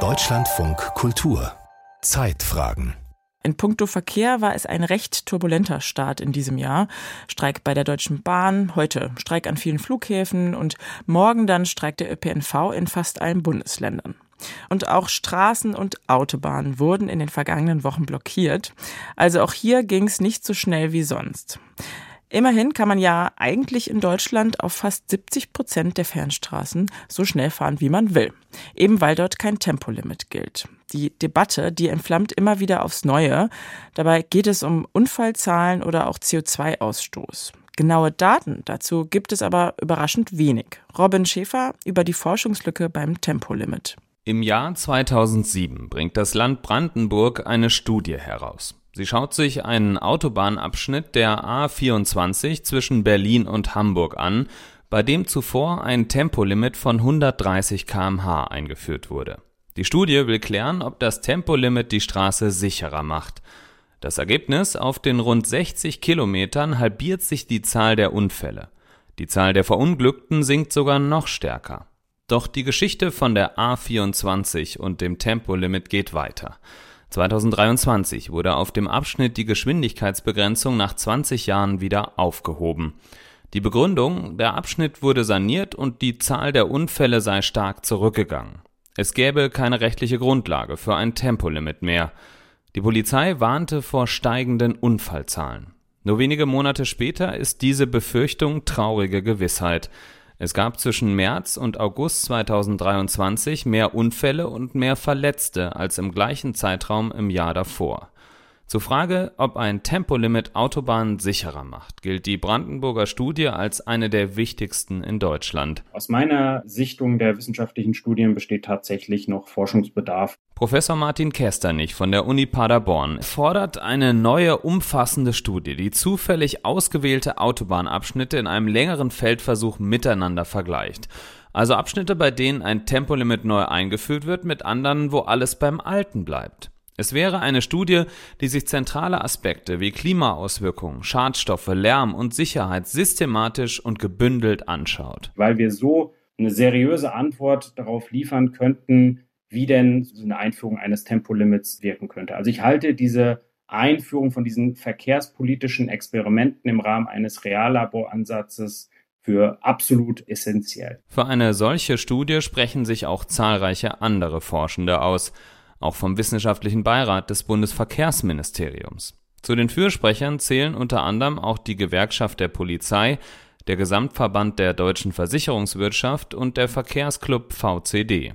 Deutschlandfunk Kultur Zeitfragen in puncto Verkehr war es ein recht turbulenter Start in diesem Jahr. Streik bei der Deutschen Bahn, heute Streik an vielen Flughäfen und morgen dann Streik der ÖPNV in fast allen Bundesländern. Und auch Straßen und Autobahnen wurden in den vergangenen Wochen blockiert. Also auch hier ging es nicht so schnell wie sonst. Immerhin kann man ja eigentlich in Deutschland auf fast 70 Prozent der Fernstraßen so schnell fahren, wie man will. Eben weil dort kein Tempolimit gilt. Die Debatte, die entflammt immer wieder aufs Neue. Dabei geht es um Unfallzahlen oder auch CO2-Ausstoß. Genaue Daten dazu gibt es aber überraschend wenig. Robin Schäfer über die Forschungslücke beim Tempolimit. Im Jahr 2007 bringt das Land Brandenburg eine Studie heraus. Sie schaut sich einen Autobahnabschnitt der A24 zwischen Berlin und Hamburg an, bei dem zuvor ein Tempolimit von 130 km/h eingeführt wurde. Die Studie will klären, ob das Tempolimit die Straße sicherer macht. Das Ergebnis, auf den rund 60 Kilometern halbiert sich die Zahl der Unfälle. Die Zahl der Verunglückten sinkt sogar noch stärker. Doch die Geschichte von der A24 und dem Tempolimit geht weiter. 2023 wurde auf dem Abschnitt die Geschwindigkeitsbegrenzung nach 20 Jahren wieder aufgehoben. Die Begründung, der Abschnitt wurde saniert und die Zahl der Unfälle sei stark zurückgegangen. Es gäbe keine rechtliche Grundlage für ein Tempolimit mehr. Die Polizei warnte vor steigenden Unfallzahlen. Nur wenige Monate später ist diese Befürchtung traurige Gewissheit. Es gab zwischen März und August 2023 mehr Unfälle und mehr Verletzte als im gleichen Zeitraum im Jahr davor. Zur Frage, ob ein Tempolimit Autobahnen sicherer macht, gilt die Brandenburger Studie als eine der wichtigsten in Deutschland. Aus meiner Sichtung der wissenschaftlichen Studien besteht tatsächlich noch Forschungsbedarf. Professor Martin Kesternich von der Uni Paderborn fordert eine neue umfassende Studie, die zufällig ausgewählte Autobahnabschnitte in einem längeren Feldversuch miteinander vergleicht. Also Abschnitte, bei denen ein Tempolimit neu eingeführt wird, mit anderen, wo alles beim Alten bleibt. Es wäre eine Studie, die sich zentrale Aspekte wie Klimaauswirkungen, Schadstoffe, Lärm und Sicherheit systematisch und gebündelt anschaut. Weil wir so eine seriöse Antwort darauf liefern könnten, wie denn eine Einführung eines Tempolimits wirken könnte. Also ich halte diese Einführung von diesen verkehrspolitischen Experimenten im Rahmen eines Reallaboransatzes für absolut essentiell. Für eine solche Studie sprechen sich auch zahlreiche andere Forschende aus auch vom Wissenschaftlichen Beirat des Bundesverkehrsministeriums. Zu den Fürsprechern zählen unter anderem auch die Gewerkschaft der Polizei, der Gesamtverband der deutschen Versicherungswirtschaft und der Verkehrsclub VCD.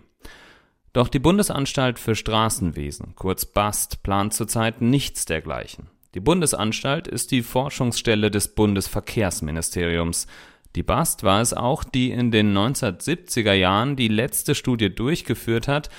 Doch die Bundesanstalt für Straßenwesen, kurz BAST, plant zurzeit nichts dergleichen. Die Bundesanstalt ist die Forschungsstelle des Bundesverkehrsministeriums. Die BAST war es auch, die in den 1970er Jahren die letzte Studie durchgeführt hat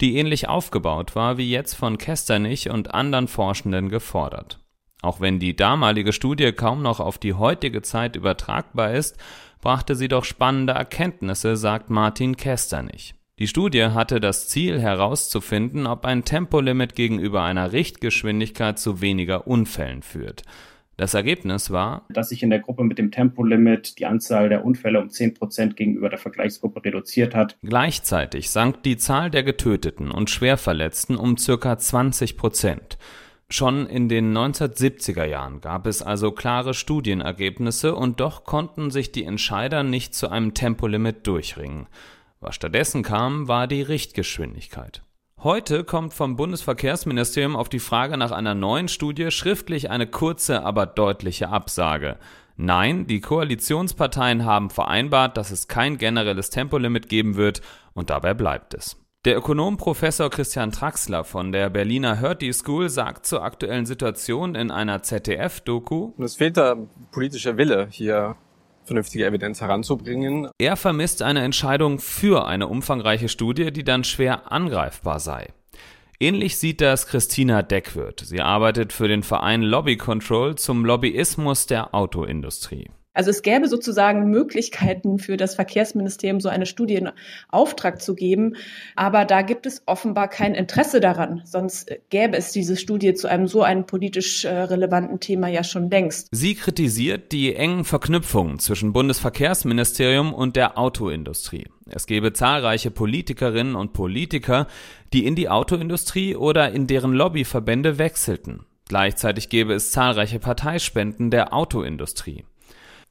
die ähnlich aufgebaut war wie jetzt von Kesternich und anderen Forschenden gefordert. Auch wenn die damalige Studie kaum noch auf die heutige Zeit übertragbar ist, brachte sie doch spannende Erkenntnisse, sagt Martin Kesternich. Die Studie hatte das Ziel herauszufinden, ob ein Tempolimit gegenüber einer Richtgeschwindigkeit zu weniger Unfällen führt. Das Ergebnis war, dass sich in der Gruppe mit dem Tempolimit die Anzahl der Unfälle um 10 Prozent gegenüber der Vergleichsgruppe reduziert hat. Gleichzeitig sank die Zahl der Getöteten und Schwerverletzten um circa 20 Prozent. Schon in den 1970er Jahren gab es also klare Studienergebnisse und doch konnten sich die Entscheider nicht zu einem Tempolimit durchringen. Was stattdessen kam, war die Richtgeschwindigkeit. Heute kommt vom Bundesverkehrsministerium auf die Frage nach einer neuen Studie schriftlich eine kurze, aber deutliche Absage. Nein, die Koalitionsparteien haben vereinbart, dass es kein generelles Tempolimit geben wird und dabei bleibt es. Der Ökonom Professor Christian Traxler von der Berliner Hertie School sagt zur aktuellen Situation in einer ZDF-Doku: Es fehlt da politischer Wille, hier vernünftige Evidenz heranzubringen. Er vermisst eine Entscheidung für eine umfangreiche Studie, die dann schwer angreifbar sei. Ähnlich sieht das Christina Deckwirth. Sie arbeitet für den Verein Lobby Control zum Lobbyismus der Autoindustrie. Also es gäbe sozusagen Möglichkeiten für das Verkehrsministerium, so eine Studie in Auftrag zu geben. Aber da gibt es offenbar kein Interesse daran. Sonst gäbe es diese Studie zu einem so einem politisch äh, relevanten Thema ja schon längst. Sie kritisiert die engen Verknüpfungen zwischen Bundesverkehrsministerium und der Autoindustrie. Es gebe zahlreiche Politikerinnen und Politiker, die in die Autoindustrie oder in deren Lobbyverbände wechselten. Gleichzeitig gäbe es zahlreiche Parteispenden der Autoindustrie.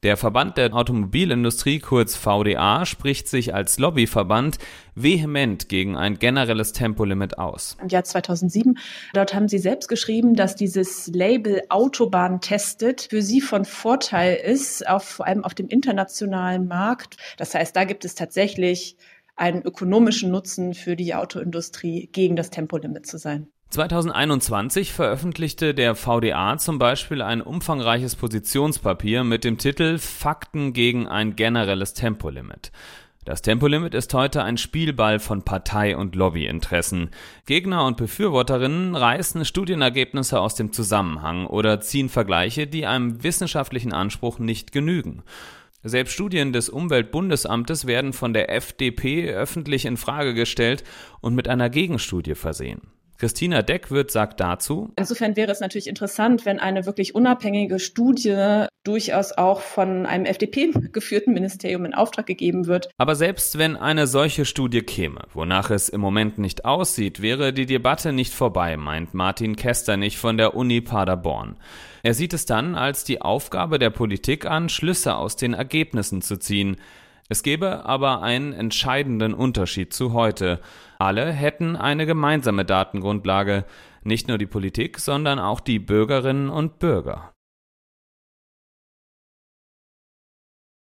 Der Verband der Automobilindustrie, kurz VDA, spricht sich als Lobbyverband vehement gegen ein generelles Tempolimit aus. Im Jahr 2007, dort haben Sie selbst geschrieben, dass dieses Label Autobahn testet für Sie von Vorteil ist, auf, vor allem auf dem internationalen Markt. Das heißt, da gibt es tatsächlich einen ökonomischen Nutzen für die Autoindustrie, gegen das Tempolimit zu sein. 2021 veröffentlichte der VDA zum Beispiel ein umfangreiches Positionspapier mit dem Titel Fakten gegen ein generelles Tempolimit. Das Tempolimit ist heute ein Spielball von Partei- und Lobbyinteressen. Gegner und Befürworterinnen reißen Studienergebnisse aus dem Zusammenhang oder ziehen Vergleiche, die einem wissenschaftlichen Anspruch nicht genügen. Selbst Studien des Umweltbundesamtes werden von der FDP öffentlich in Frage gestellt und mit einer Gegenstudie versehen. Christina Deckwürth sagt dazu, Insofern wäre es natürlich interessant, wenn eine wirklich unabhängige Studie durchaus auch von einem FDP-geführten Ministerium in Auftrag gegeben wird. Aber selbst wenn eine solche Studie käme, wonach es im Moment nicht aussieht, wäre die Debatte nicht vorbei, meint Martin Kesternich von der Uni Paderborn. Er sieht es dann als die Aufgabe der Politik an, Schlüsse aus den Ergebnissen zu ziehen. Es gäbe aber einen entscheidenden Unterschied zu heute. Alle hätten eine gemeinsame Datengrundlage, nicht nur die Politik, sondern auch die Bürgerinnen und Bürger.